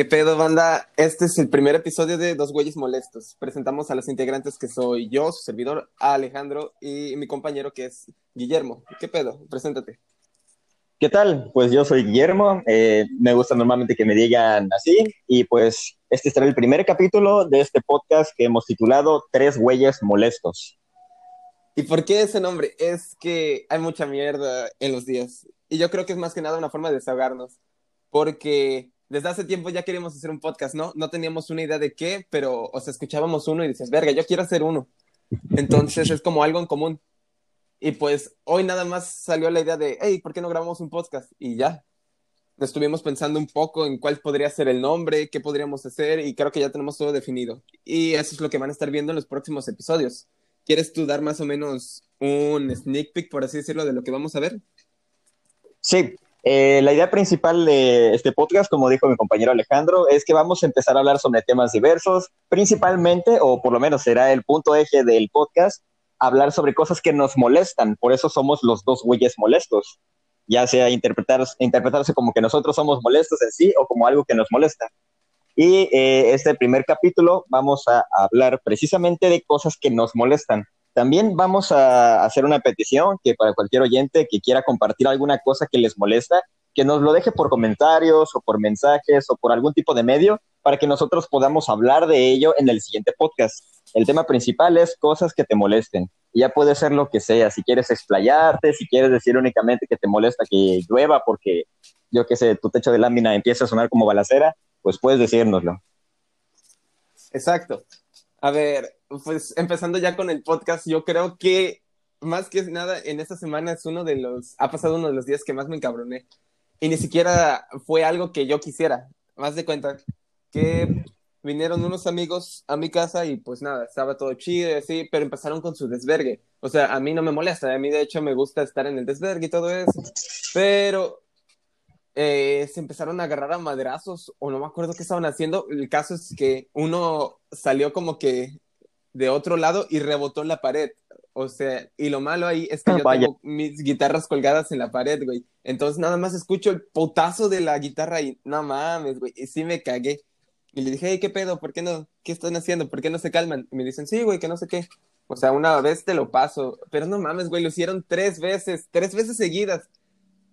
¿Qué pedo, banda? Este es el primer episodio de Dos Güeyes Molestos. Presentamos a los integrantes que soy yo, su servidor Alejandro, y mi compañero que es Guillermo. ¿Qué pedo? Preséntate. ¿Qué tal? Pues yo soy Guillermo, eh, me gusta normalmente que me digan así, y pues este será el primer capítulo de este podcast que hemos titulado Tres Güeyes Molestos. ¿Y por qué ese nombre? Es que hay mucha mierda en los días, y yo creo que es más que nada una forma de desahogarnos, porque desde hace tiempo ya queríamos hacer un podcast, ¿no? No teníamos una idea de qué, pero, o sea, escuchábamos uno y dices, verga, yo quiero hacer uno. Entonces es como algo en común. Y pues hoy nada más salió la idea de, hey, ¿por qué no grabamos un podcast? Y ya. Estuvimos pensando un poco en cuál podría ser el nombre, qué podríamos hacer, y creo que ya tenemos todo definido. Y eso es lo que van a estar viendo en los próximos episodios. ¿Quieres tú dar más o menos un sneak peek, por así decirlo, de lo que vamos a ver? Sí, eh, la idea principal de este podcast, como dijo mi compañero Alejandro, es que vamos a empezar a hablar sobre temas diversos, principalmente, o por lo menos será el punto eje del podcast, hablar sobre cosas que nos molestan. Por eso somos los dos güeyes molestos, ya sea interpretar, interpretarse como que nosotros somos molestos en sí o como algo que nos molesta. Y eh, este primer capítulo vamos a hablar precisamente de cosas que nos molestan. También vamos a hacer una petición que para cualquier oyente que quiera compartir alguna cosa que les molesta, que nos lo deje por comentarios o por mensajes o por algún tipo de medio para que nosotros podamos hablar de ello en el siguiente podcast. El tema principal es cosas que te molesten. ya puede ser lo que sea, si quieres explayarte, si quieres decir únicamente que te molesta que llueva porque, yo qué sé, tu techo de lámina empieza a sonar como balacera, pues puedes decírnoslo. Exacto. A ver, pues empezando ya con el podcast, yo creo que más que nada en esta semana es uno de los, ha pasado uno de los días que más me encabroné. Y ni siquiera fue algo que yo quisiera. Más de cuenta que vinieron unos amigos a mi casa y pues nada, estaba todo chido y así, pero empezaron con su desvergue. O sea, a mí no me molesta, a mí de hecho me gusta estar en el desvergue y todo eso. Pero eh, se empezaron a agarrar a madrazos o no me acuerdo qué estaban haciendo. El caso es que uno salió como que de otro lado y rebotó en la pared. O sea, y lo malo ahí es que yo tengo mis guitarras colgadas en la pared, güey. Entonces nada más escucho el potazo de la guitarra y no mames, güey. Y sí me cagué. Y le dije, hey, ¿qué pedo? ¿Por qué no? ¿Qué están haciendo? ¿Por qué no se calman? Y me dicen, sí, güey, que no sé qué. O sea, una vez te lo paso. Pero no mames, güey, lo hicieron tres veces, tres veces seguidas.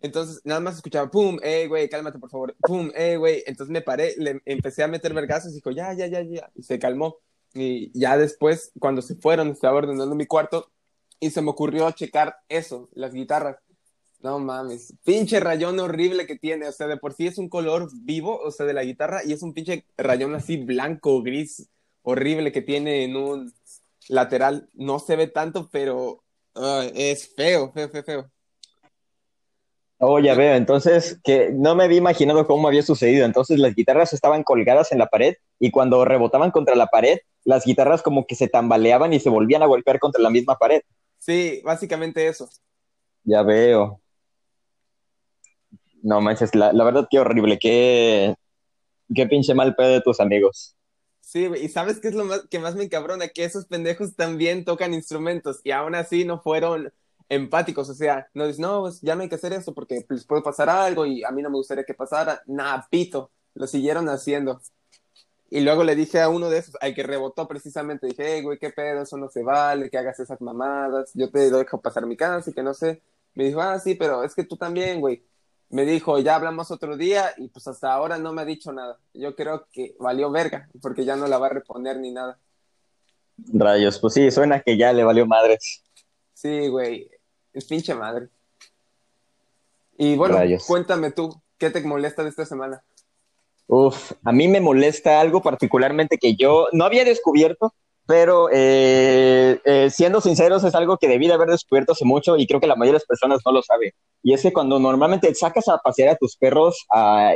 Entonces, nada más escuchaba, pum, hey, güey, cálmate, por favor, pum, hey, güey. Entonces me paré, le empecé a meter vergazos y dijo, ya, ya, ya, ya. Y se calmó. Y ya después, cuando se fueron, estaba ordenando mi cuarto y se me ocurrió checar eso, las guitarras. No mames, pinche rayón horrible que tiene, o sea, de por sí es un color vivo, o sea, de la guitarra, y es un pinche rayón así blanco, gris, horrible que tiene en un lateral. No se ve tanto, pero es feo, feo, feo, feo. Oh, ya veo. Entonces, que no me había imaginado cómo había sucedido. Entonces, las guitarras estaban colgadas en la pared y cuando rebotaban contra la pared, las guitarras como que se tambaleaban y se volvían a golpear contra la misma pared. Sí, básicamente eso. Ya veo. No manches, la, verdad qué horrible, qué, qué pinche mal pedo de tus amigos. Sí, y ¿sabes qué es lo más, que más me encabrona? Que esos pendejos también tocan instrumentos y aún así no fueron empáticos, o sea, no dices, no, pues ya no hay que hacer eso porque les puede pasar algo y a mí no me gustaría que pasara, nada, pito, lo siguieron haciendo. Y luego le dije a uno de esos, al que rebotó precisamente, dije, hey, güey, qué pedo, eso no se vale, que hagas esas mamadas, yo te dejo pasar mi casa y que no sé. Me dijo, ah, sí, pero es que tú también, güey. Me dijo, ya hablamos otro día y pues hasta ahora no me ha dicho nada. Yo creo que valió verga, porque ya no la va a reponer ni nada. Rayos, pues sí, suena que ya le valió madres. Sí, güey, es pinche madre. Y bueno, cuéntame tú, ¿qué te molesta de esta semana? Uf, a mí me molesta algo particularmente que yo no había descubierto, pero eh, eh, siendo sinceros es algo que debí de haber descubierto hace mucho y creo que la mayoría de las personas no lo saben. Y es que cuando normalmente sacas a pasear a tus perros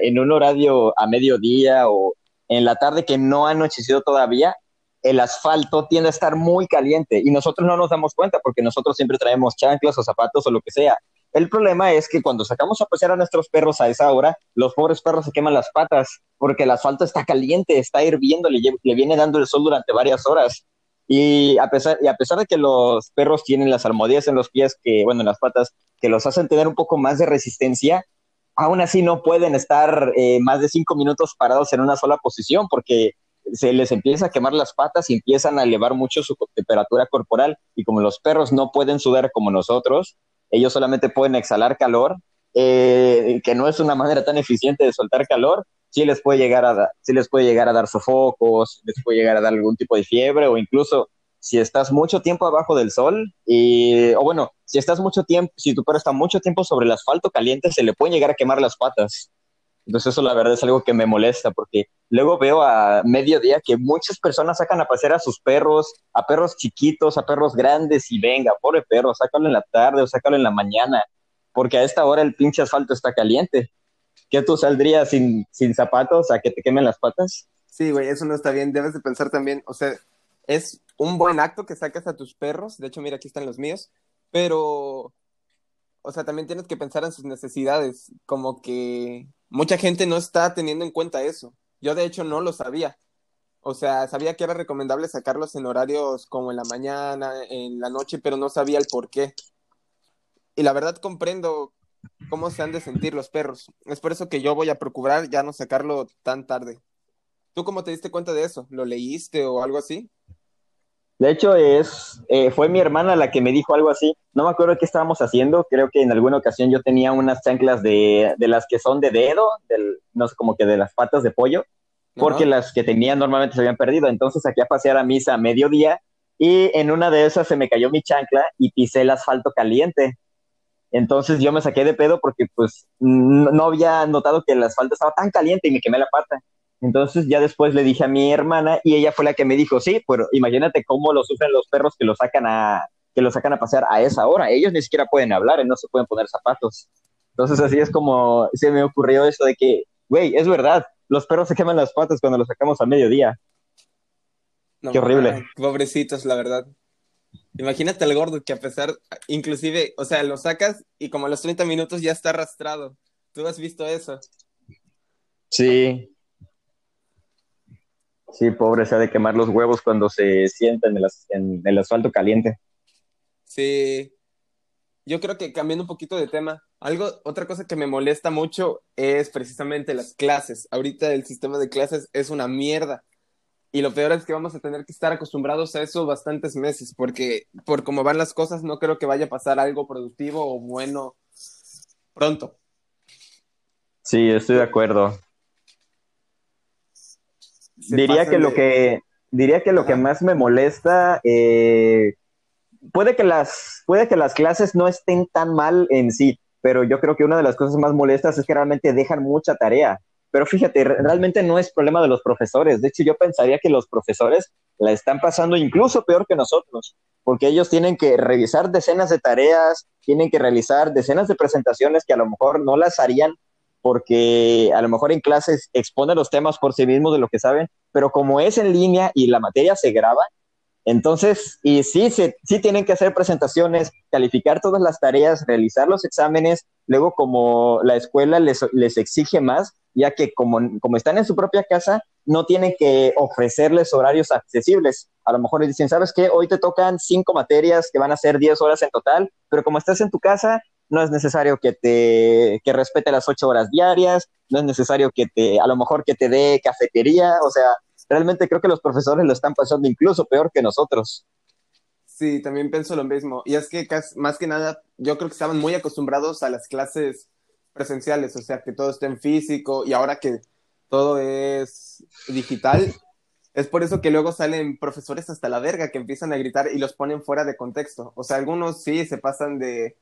en un horario a mediodía o en la tarde que no ha anochecido todavía, el asfalto tiende a estar muy caliente y nosotros no nos damos cuenta porque nosotros siempre traemos chanclas o zapatos o lo que sea. El problema es que cuando sacamos a pasear a nuestros perros a esa hora, los pobres perros se queman las patas porque el asfalto está caliente, está hirviendo, le, viene dando el sol durante varias horas. Y a, pesar, y a pesar de que los perros tienen las almohadillas en los pies, que, bueno, en las patas, que los hacen tener un poco más de resistencia, aún así no pueden estar eh, más de cinco minutos parados en una sola posición porque se les empieza a quemar las patas y empiezan a elevar mucho su temperatura corporal y como los perros no pueden sudar como nosotros, ellos solamente pueden exhalar calor, eh, que no es una manera tan eficiente de soltar calor, sí les puede llegar a, sí les puede llegar a dar sofocos, les puede llegar a dar algún tipo de fiebre o incluso si estás mucho tiempo abajo del sol y, o bueno, si estás mucho tiempo, si tu perro está mucho tiempo sobre el asfalto caliente, se le pueden llegar a quemar las patas. Entonces eso la verdad es algo que me molesta porque luego veo a mediodía que muchas personas sacan a pasear a sus perros, a perros chiquitos, a perros grandes y venga, pobre perro, sácalo en la tarde o sácalo en la mañana, porque a esta hora el pinche asfalto está caliente. ¿Qué tú saldrías sin, sin zapatos a que te quemen las patas? Sí, güey, eso no está bien. Debes de pensar también, o sea, es un buen acto que sacas a tus perros. De hecho, mira, aquí están los míos. Pero, o sea, también tienes que pensar en sus necesidades. Como que mucha gente no está teniendo en cuenta eso. Yo, de hecho, no lo sabía. O sea, sabía que era recomendable sacarlos en horarios como en la mañana, en la noche, pero no sabía el por qué. Y la verdad comprendo cómo se han de sentir los perros. Es por eso que yo voy a procurar ya no sacarlo tan tarde. ¿Tú cómo te diste cuenta de eso? ¿Lo leíste o algo así? De hecho, es, eh, fue mi hermana la que me dijo algo así. No me acuerdo qué estábamos haciendo. Creo que en alguna ocasión yo tenía unas chanclas de, de las que son de dedo, del, no sé, como que de las patas de pollo, porque las que tenía normalmente se habían perdido. Entonces aquí a pasear a misa a mediodía y en una de esas se me cayó mi chancla y pisé el asfalto caliente. Entonces yo me saqué de pedo porque pues no había notado que el asfalto estaba tan caliente y me quemé la pata. Entonces ya después le dije a mi hermana y ella fue la que me dijo, sí, pero imagínate cómo lo sufren los perros que lo sacan a, que lo sacan a pasear a esa hora. Ellos ni siquiera pueden hablar y no se pueden poner zapatos. Entonces así es como se me ocurrió eso de que, güey, es verdad, los perros se queman las patas cuando los sacamos a mediodía. Qué horrible. pobrecitos, la verdad. Imagínate al gordo que a pesar, inclusive, o sea, lo sacas y como a los 30 minutos ya está arrastrado. ¿Tú has visto eso? Sí, Sí, pobre, se ha de quemar los huevos cuando se sienta en el, asfalto caliente. Sí, yo creo que cambiando un poquito de tema, algo, otra cosa que me molesta mucho es precisamente las clases. Ahorita el sistema de clases es una mierda. Y lo peor es que vamos a tener que estar acostumbrados a eso bastantes meses, porque por cómo van las cosas, no creo que vaya a pasar algo productivo o bueno pronto. Sí, estoy de acuerdo diría que, lo que diría que lo que más me molesta eh, puede que las puede que las clases no estén tan mal en sí pero yo creo que una de las cosas más molestas es que realmente dejan mucha tarea. Pero fíjate realmente no es problema de los profesores. De hecho yo pensaría que los profesores la están pasando incluso peor que nosotros porque ellos tienen que revisar decenas de tareas tienen que realizar decenas de presentaciones que a lo mejor no las harían porque a lo mejor en clases exponen los temas por sí mismos de lo que saben, pero como es en línea y la materia se graba, entonces, y sí, se, sí tienen que hacer presentaciones, calificar todas las tareas, realizar los exámenes, luego como la escuela les, les exige más, ya que como, como están en su propia casa, no tienen que ofrecerles horarios accesibles. A lo mejor les dicen, ¿sabes qué? Hoy te tocan cinco materias que van a ser diez horas en total, pero como estás en tu casa, no es necesario que te que respete las ocho horas diarias, no es necesario que te, a lo mejor que te dé cafetería, o sea, realmente creo que los profesores lo están pasando incluso peor que nosotros. Sí, también pienso lo mismo. Y es que más que nada, yo creo que estaban muy acostumbrados a las clases presenciales, o sea, que todo esté en físico y ahora que todo es digital, es por eso que luego salen profesores hasta la verga que empiezan a gritar y los ponen fuera de contexto. O sea, algunos sí se pasan de,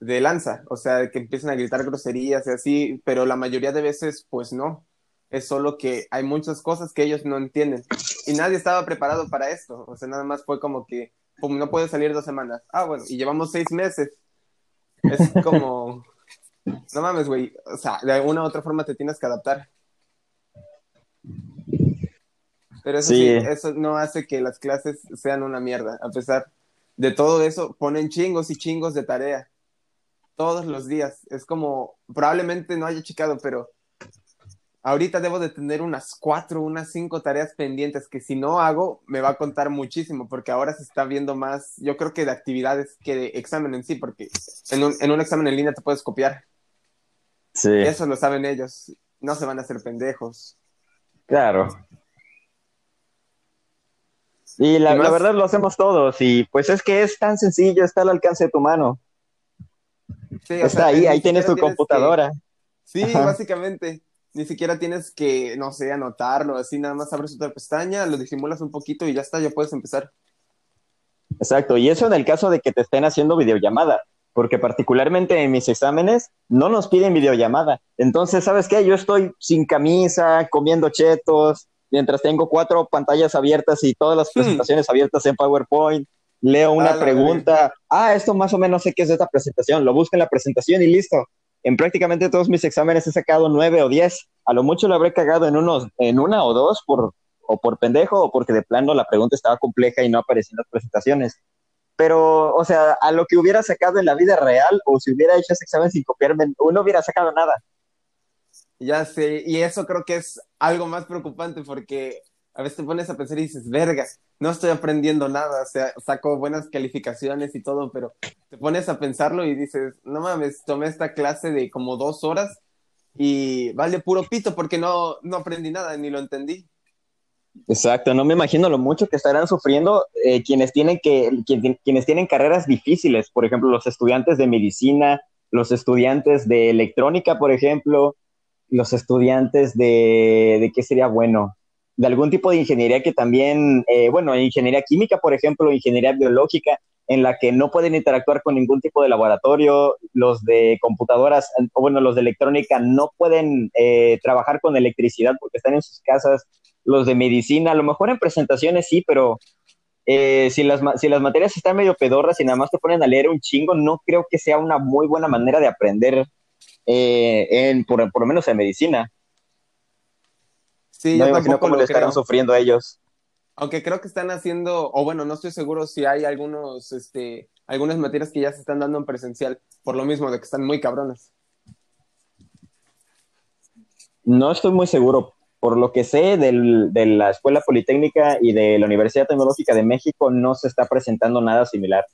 de lanza, o sea, que empiecen a gritar groserías y así, pero la mayoría de veces, pues no. Es solo que hay muchas cosas que ellos no entienden. Y nadie estaba preparado para esto. O sea, nada más fue como que, no puede salir dos semanas. Ah, bueno, y llevamos seis meses. Es como, no mames, güey. O sea, de alguna u otra forma te tienes que adaptar. Pero eso sí, eso no hace que las clases sean una mierda. A pesar de todo eso, ponen chingos y chingos de tarea todos los días. Es como, probablemente no haya checado, pero ahorita debo de tener unas cuatro, unas cinco tareas pendientes que si no hago me va a contar muchísimo porque ahora se está viendo más, yo creo que de actividades que de examen en sí, porque en un, en un examen en línea te puedes copiar. Sí. Eso lo saben ellos. No se van a hacer pendejos. Claro. Y la, ¿Y más? la verdad lo hacemos todos y pues es que es tan sencillo, está al alcance de tu mano. Sí, o Está sea, ahí, ahí tienes tu que- computadora. Sí, Ajá. básicamente. Ni siquiera tienes que, no sé, anotarlo, así nada más abres otra pestaña, lo disimulas un poquito y ya está, ya puedes empezar. Exacto, y eso en el caso de que te estén haciendo videollamada, porque particularmente en mis exámenes no nos piden videollamada. Entonces, ¿sabes qué? Yo estoy sin camisa, comiendo chetos, mientras tengo cuatro pantallas abiertas y todas las Hmm. presentaciones abiertas en PowerPoint. Leo una pregunta, ah, esto más o menos sé qué es de esta presentación, lo busco en la presentación y listo. En prácticamente todos mis exámenes he sacado nueve o diez. A lo mucho lo habré cagado en unos, en una o dos por, o por pendejo o porque de plano la pregunta estaba compleja y no aparecía en las presentaciones. Pero, o sea, a lo que hubiera sacado en la vida real o si hubiera hecho ese examen sin copiarme, no hubiera sacado nada. Ya sé, y eso creo que es algo más preocupante porque a veces te pones a pensar y dices, verga, no estoy aprendiendo nada, o sea, saco buenas calificaciones y todo, pero te pones a pensarlo y dices, no mames, tomé esta clase de como dos horas y vale puro pito porque no, no aprendí nada ni lo entendí. Exacto, no me imagino lo mucho que estarán sufriendo eh, quienes, tienen que, quien- quienes tienen carreras difíciles, por ejemplo, los estudiantes de medicina, los estudiantes de electrónica, por ejemplo, los estudiantes de, ¿de qué sería bueno? De algún tipo de ingeniería que también, eh, bueno, ingeniería química, por ejemplo, ingeniería biológica, en la que no pueden interactuar con ningún tipo de laboratorio, los de computadoras, o bueno, los de electrónica no pueden eh, trabajar con electricidad porque están en sus casas, los de medicina, a lo mejor en presentaciones sí, pero eh, si, las, si las materias están medio pedorras y nada más te ponen a leer un chingo, no creo que sea una muy buena manera de aprender, eh, en, por, por lo menos en medicina. Sí, no yo me imagino cómo lo estarán sufriendo ellos. Aunque creo que están haciendo, o bueno, no estoy seguro si hay algunos, este, algunas materias que ya se están dando en presencial, por lo mismo de que están muy cabronas. No estoy muy seguro. Por lo que sé del- de la Escuela Politécnica y de la Universidad Tecnológica de México, no se está presentando nada similar.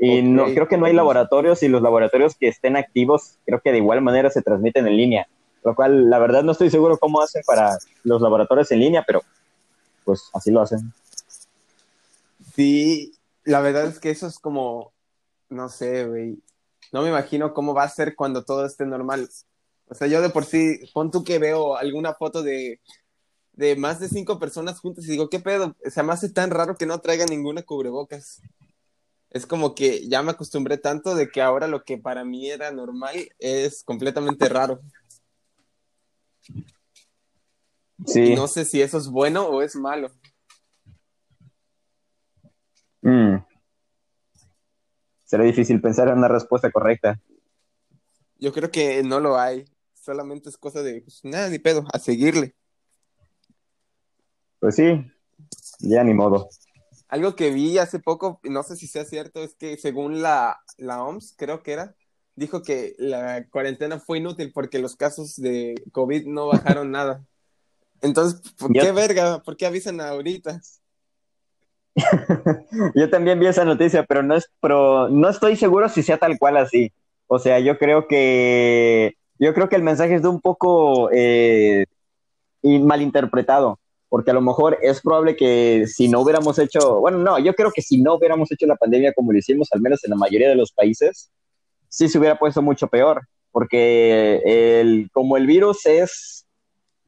Y no, creo que no hay laboratorios y los laboratorios que estén activos, creo que de igual manera se transmiten en línea. Lo cual, la verdad, no estoy seguro cómo hacen para los laboratorios en línea, pero pues así lo hacen. Sí, la verdad es que eso es como, no sé, güey. No me imagino cómo va a ser cuando todo esté normal. O sea, yo de por sí, pon tú que veo alguna foto de, de más de cinco personas juntas y digo, ¿qué pedo? O sea, me hace tan raro que no traigan ninguna cubrebocas. Es como que ya me acostumbré tanto de que ahora lo que para mí era normal es completamente raro. Sí. No sé si eso es bueno o es malo. Mm. Será difícil pensar en una respuesta correcta. Yo creo que no lo hay. Solamente es cosa de, pues, nada, ni pedo, a seguirle. Pues sí, ya ni modo. Algo que vi hace poco, no sé si sea cierto, es que según la, la OMS, creo que era, dijo que la cuarentena fue inútil porque los casos de COVID no bajaron nada. Entonces, ¿por Yo- qué verga? ¿Por qué avisan ahorita? Yo también vi esa noticia, pero no es, pero no estoy seguro si sea tal cual así. O sea, yo creo que yo creo que el mensaje es de un poco eh, malinterpretado, porque a lo mejor es probable que si no hubiéramos hecho, bueno, no, yo creo que si no hubiéramos hecho la pandemia como lo hicimos, al menos en la mayoría de los países, sí se hubiera puesto mucho peor, porque el, como el virus es,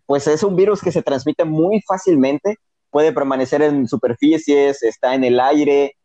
pues es un virus que se transmite muy fácilmente, puede permanecer en superficies, está en el aire,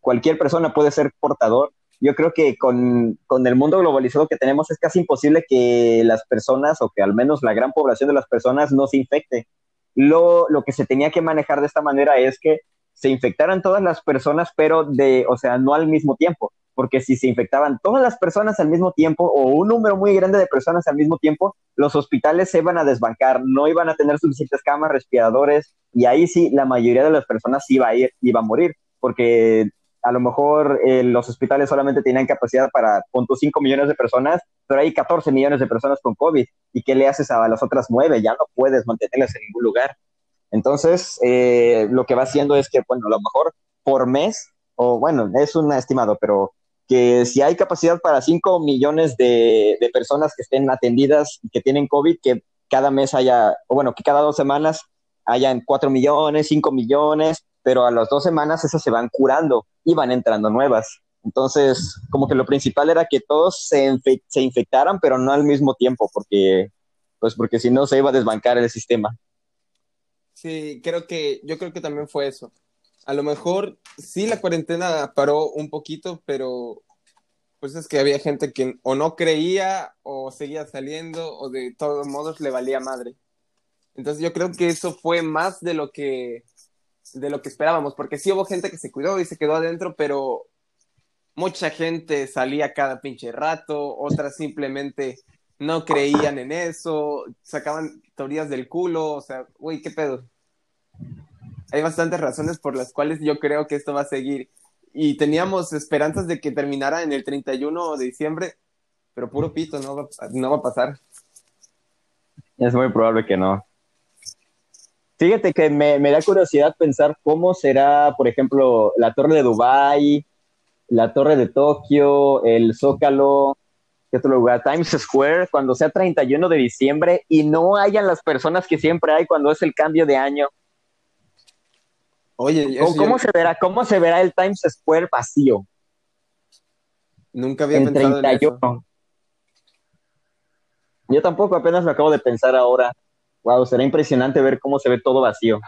cualquier persona puede ser portador. Yo creo que con, con, el mundo globalizado que tenemos es casi imposible que las personas o que al menos la gran población de las personas no se infecte. Lo, lo que se tenía que manejar de esta manera es que se infectaran todas las personas, pero de, o sea, no al mismo tiempo, porque si se infectaban todas las personas al mismo tiempo o un número muy grande de personas al mismo tiempo, los hospitales se iban a desbancar, no iban a tener suficientes camas, respiradores, y ahí sí la mayoría de las personas iba a ir, iba a morir, porque a lo mejor eh, los hospitales solamente tenían capacidad para 5 millones de personas, pero hay 14 millones de personas con COVID. ¿Y qué le haces a las otras 9? Ya no puedes mantenerlas en ningún lugar. Entonces, eh, lo que va haciendo es que, bueno, a lo mejor por mes, o bueno, es un estimado, pero que si hay capacidad para 5 millones de, de, personas que estén atendidas y que tienen COVID, que cada mes haya, o bueno, que cada dos semanas hayan 4 millones, 5 millones, pero a las dos semanas esas se van curando y van entrando nuevas. Entonces, como que lo principal era que todos se, se infectaran, pero no al mismo tiempo, porque, pues porque si no se iba a desbancar el sistema. Sí, creo que, yo creo que también fue eso a lo mejor sí la cuarentena paró un poquito, pero pues es que había gente que o no creía o seguía saliendo o de todos modos le valía madre. Entonces yo creo que eso fue más de lo que de lo que esperábamos, porque sí hubo gente que se cuidó y se quedó adentro, pero mucha gente salía cada pinche rato, otras simplemente no creían en eso, sacaban teorías del culo, o sea, güey, ¿qué pedo? Hay bastantes razones por las cuales yo creo que esto va a seguir. Y teníamos esperanzas de que terminara en el 31 de diciembre, pero puro pito, no va, no va a pasar. Es muy probable que no. Fíjate que me, da curiosidad pensar cómo será, por ejemplo, la torre de Dubái, la torre de Tokio, el Zócalo, ¿qué otro lugar? Times Square, cuando sea 31 de diciembre y no hayan las personas que siempre hay cuando es el cambio de año. Oye, ¿Cómo, se verá, ¿cómo se verá el Times Square vacío? Nunca había pensado en eso. Yo tampoco, apenas lo acabo de pensar ahora. Wow, será impresionante ver cómo se ve todo vacío.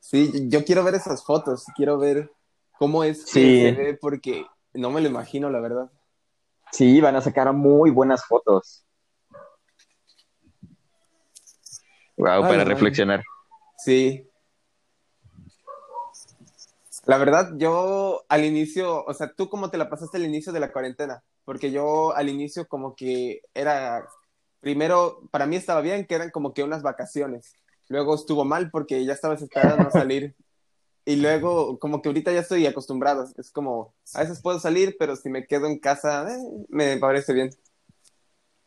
Sí, yo quiero ver esas fotos, quiero ver cómo es que se ve, porque no me lo imagino, la verdad. Sí, van a sacar muy buenas fotos. Wow, para reflexionar. Sí, la verdad, yo al inicio, o sea, ¿tú cómo te la pasaste al inicio de la cuarentena? Porque yo al inicio como que era, primero, para mí estaba bien, que eran como que unas vacaciones. Luego estuvo mal porque ya estabas esperando no salir. Y luego, como que ahorita ya estoy acostumbrado. Es como, a veces puedo salir, pero si me quedo en casa, eh, me parece bien.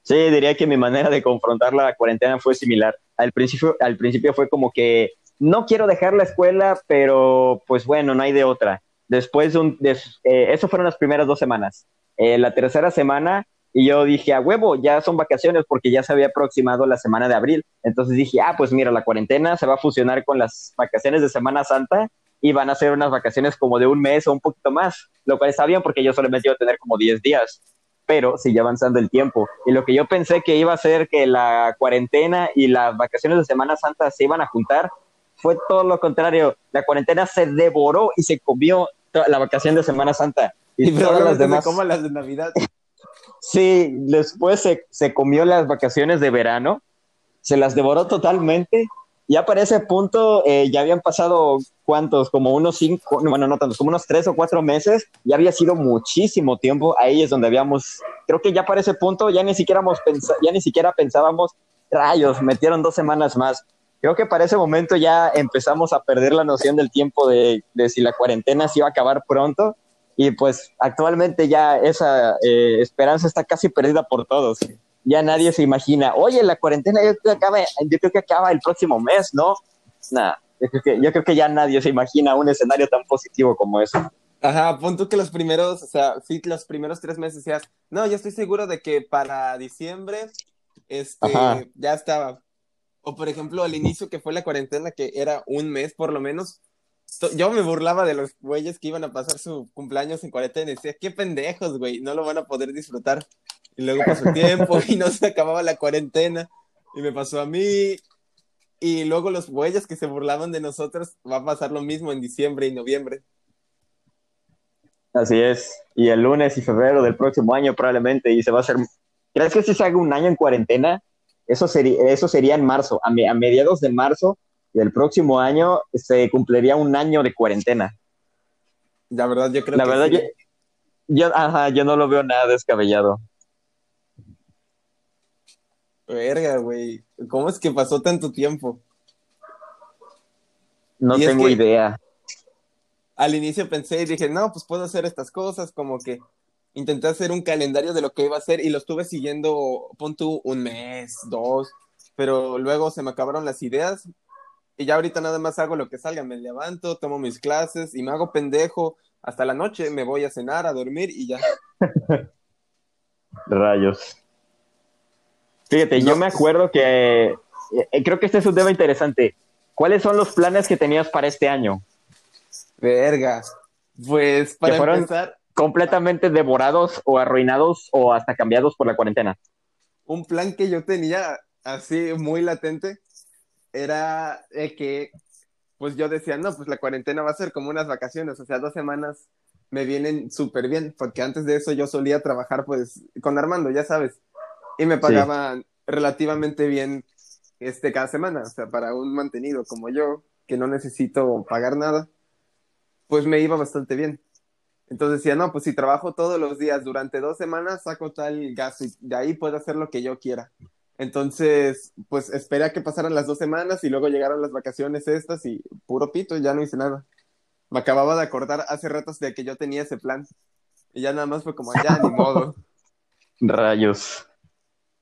Sí, diría que mi manera de confrontar la cuarentena fue similar. Al principio, al principio fue como que no quiero dejar la escuela, pero pues bueno, no hay de otra. Después, de un, eh, eso fueron las primeras dos semanas. Eh, la tercera semana, y yo dije, a huevo, ya son vacaciones porque ya se había aproximado la semana de abril. Entonces dije, ah, pues mira, la cuarentena se va a fusionar con las vacaciones de Semana Santa y van a ser unas vacaciones como de un mes o un poquito más, lo cual está bien porque yo solamente iba a tener como 10 días, pero sigue avanzando el tiempo. Y lo que yo pensé que iba a ser que la cuarentena y las vacaciones de Semana Santa se iban a juntar, fue todo lo contrario. La cuarentena se devoró y se comió la vacación de Semana Santa. Y, todas las demás. como las de Navidad. sí, después se, se comió las vacaciones de verano, se las devoró totalmente. Ya para ese punto eh, ya habían pasado cuántos, como unos cinco, bueno, no tantos, como unos tres o cuatro meses, ya había sido muchísimo tiempo. Ahí es donde habíamos, creo que ya para ese punto ya ni siquiera, ya ni siquiera pensábamos, rayos, metieron dos semanas más creo que para ese momento ya empezamos a perder la noción del tiempo de, si la cuarentena se iba a acabar pronto y pues actualmente ya esa eh, esperanza está casi perdida por todos. Ya nadie se imagina, oye, la cuarentena yo creo que acaba, yo creo que acaba el próximo mes, ¿no? Nada, yo, creo que, ya nadie se imagina un escenario tan positivo como eso. Ajá, punto que los primeros, o sea, sí, los primeros tres meses decías, no, yo estoy seguro de que para diciembre, este, ya estaba, o por ejemplo, al inicio que fue la cuarentena, que era un mes por lo menos, yo me burlaba de los güeyes que iban a pasar su cumpleaños en cuarentena y decía, qué pendejos, güey, no lo van a poder disfrutar. Y luego pasó tiempo y no se acababa la cuarentena. Y me pasó a mí. Y luego los güeyes que se burlaban de nosotros, va a pasar lo mismo en diciembre y noviembre. Así es. Y el lunes y febrero del próximo año probablemente, y se va a hacer... ¿Crees que si se haga un año en cuarentena? Eso sería, eso sería en marzo. A, mediados de marzo del próximo año se cumpliría un año de cuarentena. La verdad, yo creo La verdad, yo, ajá, yo no lo veo nada descabellado. Verga, güey. ¿Cómo es que pasó tanto tiempo? No tengo idea. Al inicio pensé y dije, no, pues puedo hacer estas cosas, como que intenté hacer un calendario de lo que iba a hacer y lo estuve siguiendo, pon tú, un mes, dos, pero luego se me acabaron las ideas y ya ahorita nada más hago lo que salga, me levanto, tomo mis clases y me hago pendejo hasta la noche, me voy a cenar, a dormir y ya. Rayos. Fíjate, yo me acuerdo que eh, creo que este es un tema interesante. ¿Cuáles son los planes que tenías para este año? Verga. Pues para empezar. Completamente devorados o arruinados o hasta cambiados por la cuarentena. Un plan que yo tenía así muy latente era que, pues yo decía, no, pues la cuarentena va a ser como unas vacaciones, o sea, dos semanas me vienen súper bien, porque antes de eso yo solía trabajar pues con Armando, ya sabes, y me pagaban relativamente bien este cada semana, o sea, para un mantenido como yo, que no necesito pagar nada, pues me iba bastante bien. Entonces decía, no, pues si trabajo todos los días durante dos semanas, saco tal gasto y de ahí puedo hacer lo que yo quiera. Entonces, pues esperé a que pasaran las dos semanas y luego llegaron las vacaciones estas y puro pito, ya no hice nada. Me acababa de acordar hace ratos de que yo tenía ese plan. Y ya nada más fue como, ya, ni modo. Rayos.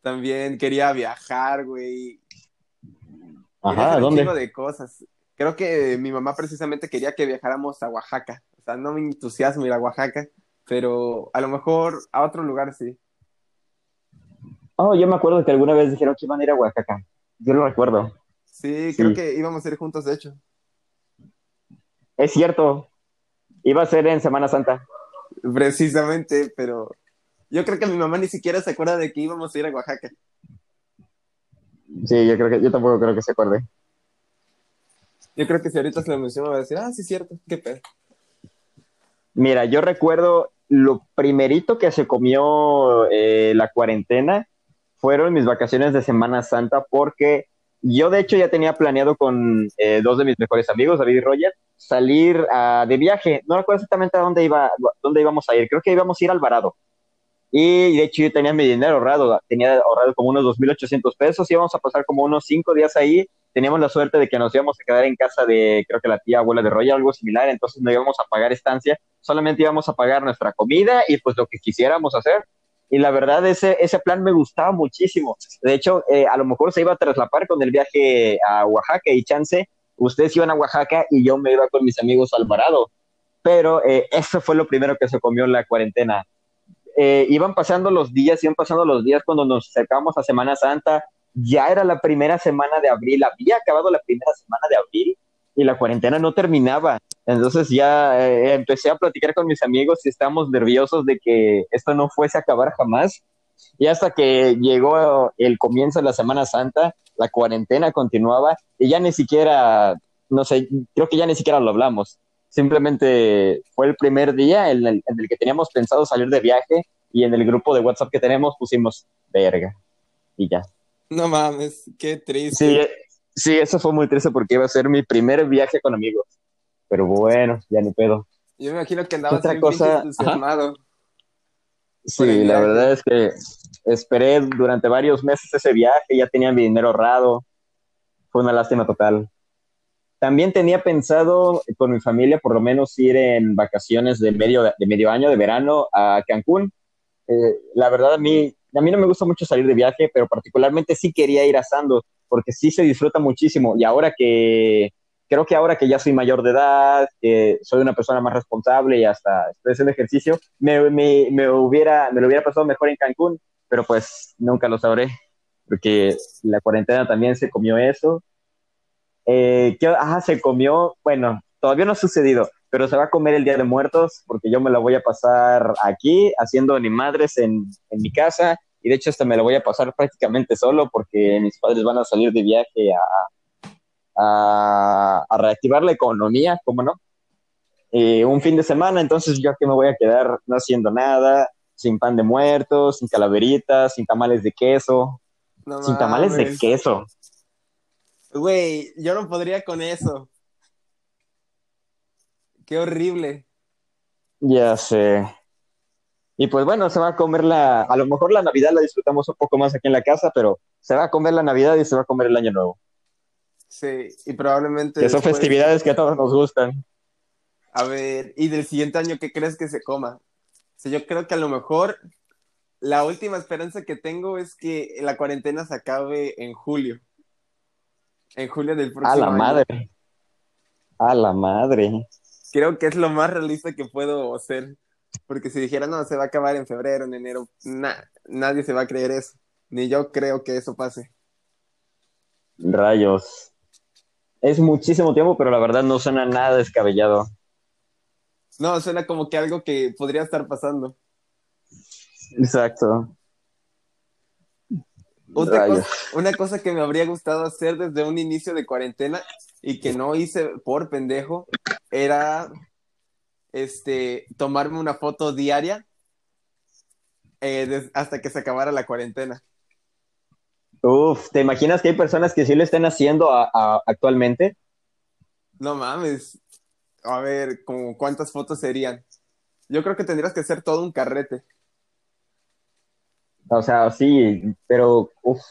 También quería viajar, güey. Ajá, ¿dónde? Un de cosas. Creo que mi mamá precisamente quería que viajáramos a Oaxaca. Sea, no me entusiasmo ir a Oaxaca, pero a lo mejor a otro lugar sí. Oh, yo me acuerdo que alguna vez dijeron que iban a ir a Oaxaca. Yo lo recuerdo. Sí, creo que íbamos a ir juntos, de hecho. Es cierto. Iba a ser en Semana Santa. Precisamente, pero yo creo que mi mamá ni siquiera se acuerda de que íbamos a ir a Oaxaca. Sí, yo creo que yo tampoco creo que se acuerde. Yo creo que si ahorita se lo menciono va a decir, ah, sí, cierto, qué pedo. Mira, yo recuerdo lo primerito que se comió eh, la cuarentena fueron mis vacaciones de Semana Santa porque yo de hecho ya tenía planeado con eh, dos de mis mejores amigos, David y Roger, salir uh, de viaje. No recuerdo exactamente a dónde, iba, dónde íbamos a ir, creo que íbamos a ir al Alvarado. Y de hecho yo tenía mi dinero ahorrado, tenía ahorrado como unos 2.800 pesos, íbamos a pasar como unos cinco días ahí. Teníamos la suerte de que nos íbamos a quedar en casa de, creo que la tía abuela de Roger, algo similar, entonces no íbamos a pagar estancia, solamente íbamos a pagar nuestra comida y pues lo que quisiéramos hacer. Y la verdad, ese, ese plan me gustaba muchísimo. De hecho, eh, a lo mejor se iba a traslapar con el viaje a Oaxaca y chance, ustedes iban a Oaxaca y yo me iba con mis amigos al Alvarado. Pero eh, eso fue lo primero que se comió en la cuarentena eh, iban pasando los días, iban pasando los días cuando nos acercábamos a Semana Santa, ya era la primera semana de abril, había acabado la primera semana de abril y la cuarentena no terminaba. Entonces ya eh, empecé a platicar con mis amigos y estábamos nerviosos de que esto no fuese a acabar jamás. Y hasta que llegó el comienzo de la Semana Santa, la cuarentena continuaba y ya ni siquiera, no sé, creo que ya ni siquiera lo hablamos. Simplemente fue el primer día en el, que teníamos pensado salir de viaje y en el grupo de WhatsApp que tenemos pusimos verga y ya. No mames, qué triste. Sí, sí, eso fue muy triste porque iba a ser mi primer viaje con amigos. Pero bueno, ya ni pedo. Yo me imagino que andabas Otra cosa, entusiasmado. Sí, la verdad es que esperé durante varios meses ese viaje, ya tenía mi dinero ahorrado. Fue una lástima total. También tenía pensado con mi familia por lo menos ir en vacaciones de medio, de medio año, de verano, a Cancún. Eh, la verdad, a mí, a mí no me gusta mucho salir de viaje, pero particularmente sí quería ir a Sandos, porque sí se disfruta muchísimo. Y ahora que, creo que ahora que ya soy mayor de edad, que soy una persona más responsable y hasta estoy haciendo ejercicio, me, me, me, hubiera, me lo hubiera pasado mejor en Cancún, pero pues nunca lo sabré, porque la cuarentena también se comió eso eh, ¿qué, ah, se comió, bueno, todavía no ha sucedido, pero se va a comer el Día de Muertos porque yo me la voy a pasar aquí haciendo ni madres en, en mi casa y de hecho hasta me la voy a pasar prácticamente solo porque mis padres van a salir de viaje a, a, a reactivar la economía, ¿cómo no? Eh, un fin de semana, entonces yo aquí me voy a quedar no haciendo nada, sin pan de muertos, sin calaveritas, sin tamales de queso, sin tamales de queso. Güey, yo no podría con eso. Qué horrible. Ya sé. Y pues bueno, se va a comer la, a lo mejor la Navidad la disfrutamos un poco más aquí en la casa, pero se va a comer la Navidad y se va a comer el Año Nuevo. Sí, y probablemente... Que son festividades que a todos nos gustan. A ver, ¿y del siguiente año qué crees que se coma? O yo creo que a lo mejor la última esperanza que tengo es que la cuarentena se acabe en julio. En julio del próximo A la madre. A la madre. Creo que es lo más realista que puedo hacer. Porque si dijera, no, se va a acabar en febrero, en enero, nadie se va a creer eso. Ni yo creo que eso pase. Rayos. Es muchísimo tiempo, pero la verdad no suena nada descabellado. No, suena como que algo que podría estar pasando. Exacto. una cosa que me habría gustado hacer desde un inicio de cuarentena y que no hice por pendejo era este, tomarme una foto diaria eh, hasta que se acabara la cuarentena. Uf, ¿te imaginas que hay personas que sí lo estén haciendo actualmente? No mames. A ver, como cuántas fotos serían. Yo creo que tendrías que hacer todo un carrete. O sea, sí, pero uf,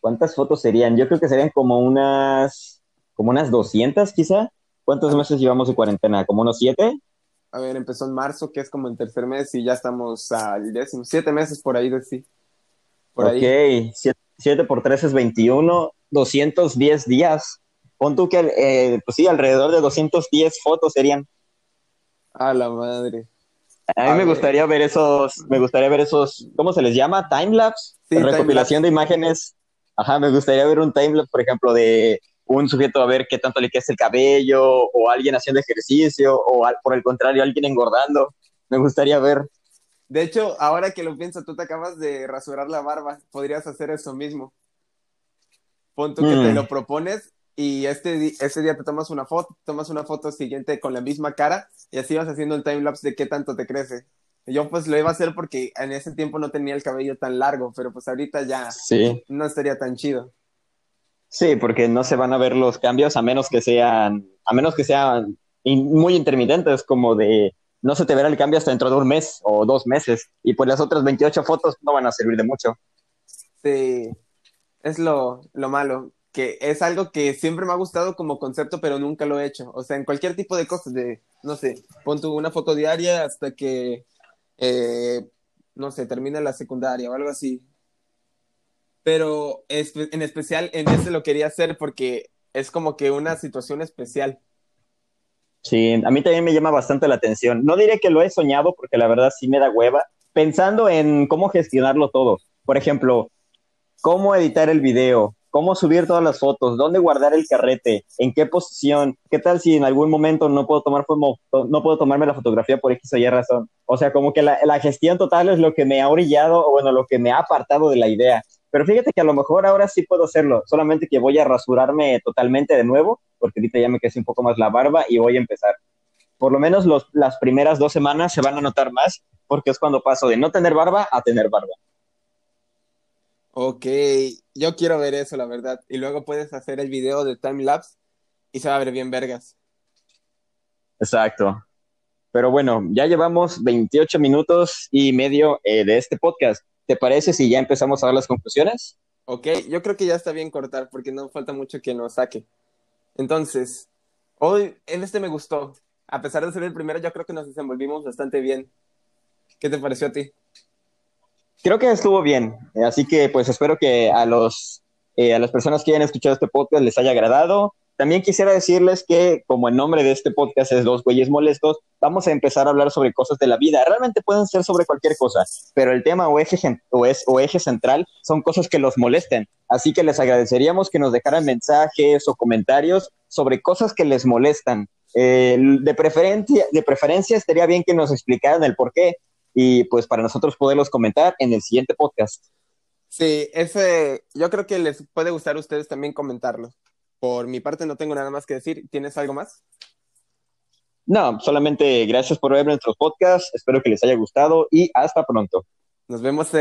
¿cuántas fotos serían? Yo creo que serían como unas, como unas 200 quizá. ¿Cuántos meses llevamos de cuarentena? ¿Como unos siete? A ver, empezó en marzo, que es como el tercer mes, y ya estamos al décimo, siete meses por ahí de sí. Por ok, siete, por tres es 21, 210 días. Pon tú que, eh, pues sí, alrededor de 210 fotos serían. A la madre. A mí me gustaría ver esos, me gustaría ver esos, ¿cómo se les llama? Timelapse. Sí, recopilación de imágenes. Ajá, me gustaría ver un timelapse, por ejemplo, de un sujeto a ver qué tanto le crece el cabello, o alguien haciendo ejercicio, o por el contrario, alguien engordando. Me gustaría ver. De hecho, ahora que lo pienso, tú te acabas de rasurar la barba, podrías hacer eso mismo. Pon tú que te mm. lo propones y este, ese día te tomas una foto, tomas una foto siguiente con la misma cara y así vas haciendo el timelapse de qué tanto te crece. Yo pues lo iba a hacer porque en ese tiempo no tenía el cabello tan largo, pero pues ahorita ya no estaría tan chido. Sí, porque no se van a ver los cambios a menos que sean, a menos que sean muy intermitentes, como de no se te verá el cambio hasta dentro de un mes o dos meses, y pues las otras 28 fotos no van a servir de mucho. Sí, es lo, lo malo, que es algo que siempre me ha gustado como concepto, pero nunca lo he hecho. O sea, en cualquier tipo de cosas, de, no sé, pon tu una foto diaria hasta que, eh, no sé, termine la secundaria o algo así pero en especial en ese lo quería hacer porque es como que una situación especial. Sí, a mí también me llama bastante la atención. No diré que lo he soñado porque la verdad sí me da hueva, pensando en cómo gestionarlo todo. Por ejemplo, cómo editar el video, cómo subir todas las fotos, dónde guardar el carrete, en qué posición, qué tal si en algún momento no puedo tomar no puedo tomarme la fotografía por X o Y razón. O sea, como que la, la, gestión total es lo que me ha orillado o bueno, lo que me ha apartado de la idea. Pero fíjate que a lo mejor ahora sí puedo hacerlo, solamente que voy a rasurarme totalmente de nuevo, porque ahorita ya me crece un poco más la barba y voy a empezar. Por lo menos los, las primeras dos semanas se van a notar más, porque es cuando paso de no tener barba a tener barba. Ok, yo quiero ver eso, la verdad. Y luego puedes hacer el video de time lapse y se va a ver bien vergas. Exacto. Pero bueno, ya llevamos 28 minutos y medio eh, de este podcast. ¿Te parece si ya empezamos a dar las conclusiones? Ok, yo creo que ya está bien cortar porque no falta mucho que nos saque. Entonces, hoy en este me gustó. A pesar de ser el primero, yo creo que nos desenvolvimos bastante bien. ¿Qué te pareció a ti? Creo que estuvo bien, así que pues espero que a los eh, a las personas que hayan escuchado este podcast les haya agradado. También quisiera decirles que, como el nombre de este podcast es Dos Güeyes Molestos, vamos a empezar a hablar sobre cosas de la vida. Realmente pueden ser sobre cualquier cosa, pero el tema o eje, o eje central son cosas que los molesten. Así que les agradeceríamos que nos dejaran mensajes o comentarios sobre cosas que les molestan. Eh, de, preferencia, de preferencia estaría bien que nos explicaran el por qué y pues para nosotros poderlos comentar en el siguiente podcast. Sí, ese, yo creo que les puede gustar a ustedes también comentarlo. Por mi parte no tengo nada más que decir. ¿Tienes algo más? No, solamente gracias por ver nuestros podcasts. Espero que les haya gustado y hasta pronto. Nos vemos en